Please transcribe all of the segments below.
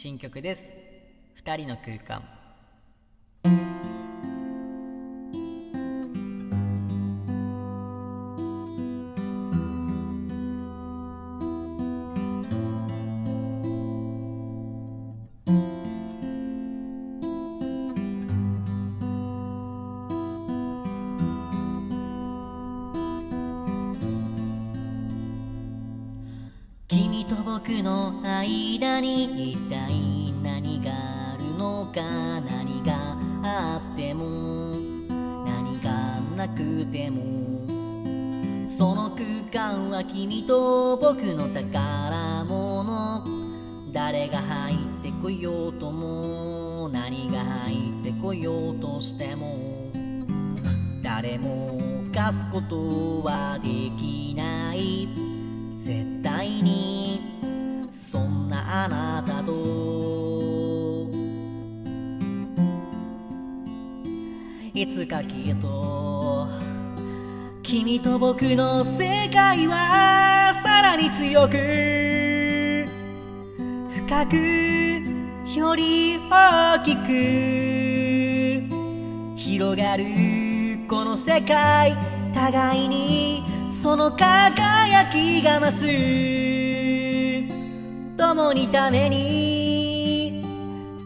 新曲です。二人の空間。君と僕の間に一体何があるのか何があっても何がなくても。その空間は君と僕の宝物。誰が入ってこようとも何が入ってこようとしても。誰も犯すことはできない。絶対にそんなあなたと。いつかきっと君と僕の世界はさらに強く深くより大きく広がるこの世界互いにその輝きが増す。共にために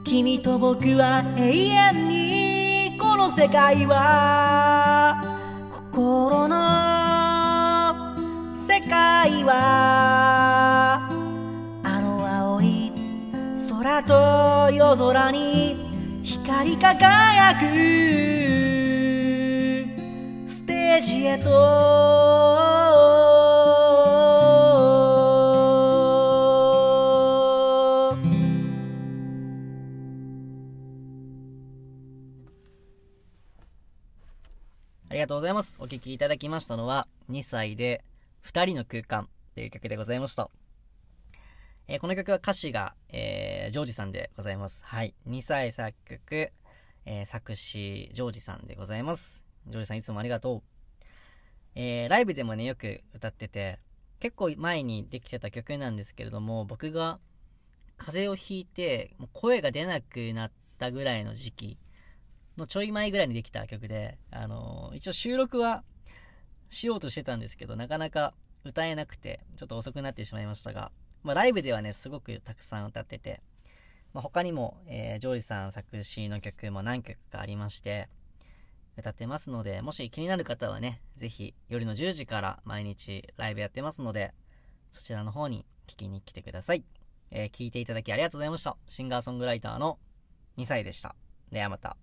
君と僕は永遠にこの世界は心の世界はあの青い空と夜空に光り輝くステージへとありがとうございます。お聴きいただきましたのは、2歳で2人の空間という曲でございました。えーこの曲は歌詞が、えージョージさんでございます。はい。2歳作曲、えー作詞、ジョージさんでございます。ジョージさんいつもありがとう。えーライブでもね、よく歌ってて、結構前にできてた曲なんですけれども、僕が風邪をひいて、もう声が出なくなったぐらいの時期のちょい前ぐらいにできた曲で、あのー一応収録はしようとしてたんですけど、なかなか歌えなくて、ちょっと遅くなってしまいましたが、まあ、ライブではね、すごくたくさん歌ってて、まあ、他にも、えージョージさん作詞の曲も何曲かありまして、歌ってますので、もし気になる方はね、ぜひ夜の10時から毎日ライブやってますので、そちらの方に聞きに来てください。えー聞いていただきありがとうございました。シンガーソングライターの2歳でした。ではまた。